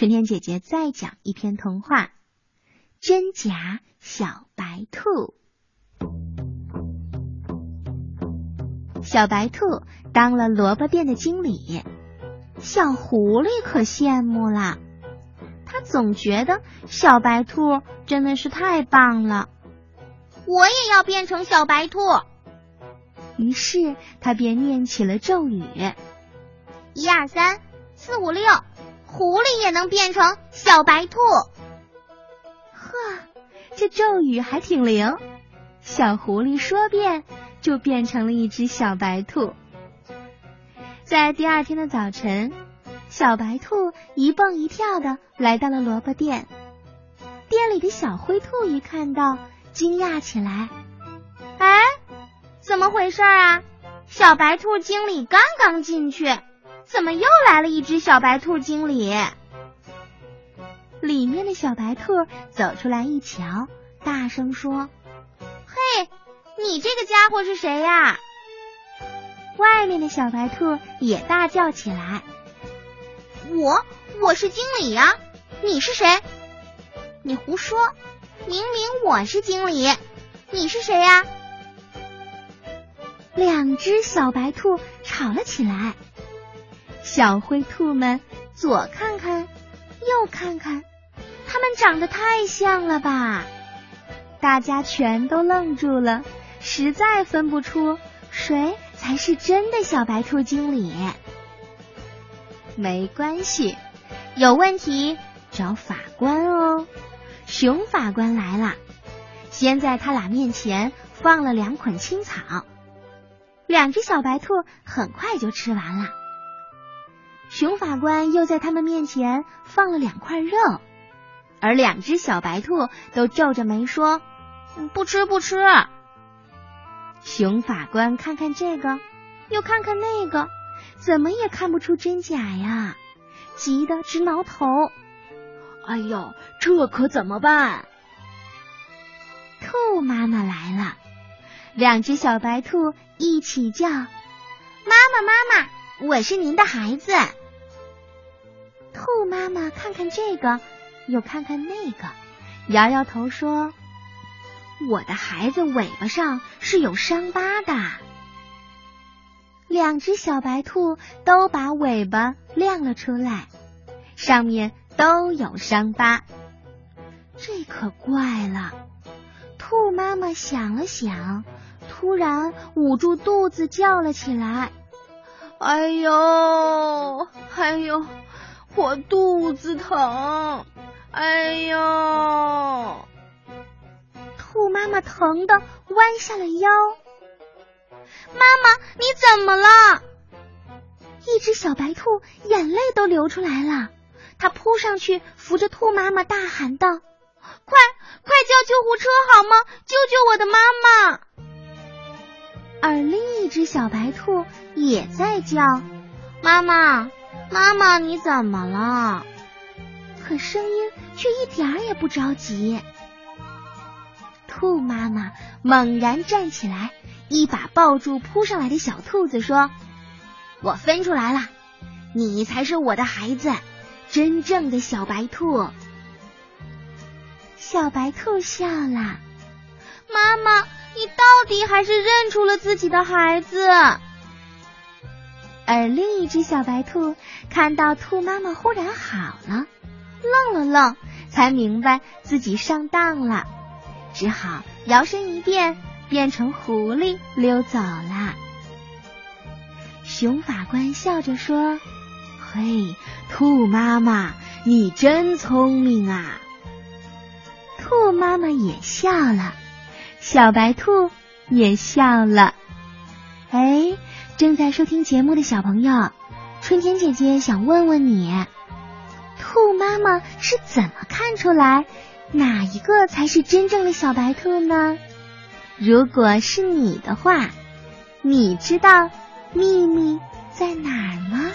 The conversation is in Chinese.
春天姐姐再讲一篇童话《真假小白兔》。小白兔当了萝卜店的经理，小狐狸可羡慕了。他总觉得小白兔真的是太棒了，我也要变成小白兔。于是他便念起了咒语：一二三四五六，狐狸也能变成小白兔。呵，这咒语还挺灵，小狐狸说变。就变成了一只小白兔。在第二天的早晨，小白兔一蹦一跳的来到了萝卜店。店里的小灰兔一看到，惊讶起来：“哎，怎么回事啊？小白兔经理刚刚进去，怎么又来了一只小白兔经理？”里面的小白兔走出来一瞧，大声说：“嘿！”你这个家伙是谁呀？外面的小白兔也大叫起来：“我我是经理呀！你是谁？你胡说！明明我是经理，你是谁呀？”两只小白兔吵了起来。小灰兔们左看看，右看看，它们长得太像了吧？大家全都愣住了。实在分不出谁才是真的小白兔经理。没关系，有问题找法官哦。熊法官来了，先在他俩面前放了两捆青草，两只小白兔很快就吃完了。熊法官又在他们面前放了两块肉，而两只小白兔都皱着眉说：“不吃，不吃。”熊法官看看这个，又看看那个，怎么也看不出真假呀，急得直挠头。哎呦，这可怎么办？兔妈妈来了，两只小白兔一起叫：“妈妈，妈妈，我是您的孩子。”兔妈妈看看这个，又看看那个，摇摇头说。我的孩子尾巴上是有伤疤的。两只小白兔都把尾巴亮了出来，上面都有伤疤。这可怪了。兔妈妈想了想，突然捂住肚子叫了起来：“哎呦，哎呦，我肚子疼！哎呦！”兔妈妈疼的弯下了腰。妈妈，你怎么了？一只小白兔眼泪都流出来了，它扑上去扶着兔妈妈，大喊道：“快快叫救护车好吗？救救我的妈妈！”而另一只小白兔也在叫：“妈妈，妈妈，你怎么了？”可声音却一点也不着急。兔妈妈猛然站起来，一把抱住扑上来的小兔子，说：“我分出来了，你才是我的孩子，真正的小白兔。”小白兔笑了：“妈妈，你到底还是认出了自己的孩子。”而另一只小白兔看到兔妈妈忽然好了，愣了愣，才明白自己上当了。只好摇身一变，变成狐狸溜走了。熊法官笑着说：“嘿，兔妈妈，你真聪明啊！”兔妈妈也笑了，小白兔也笑了。哎，正在收听节目的小朋友，春天姐姐想问问你：兔妈妈是怎么看出来？哪一个才是真正的小白兔呢？如果是你的话，你知道秘密在哪儿吗？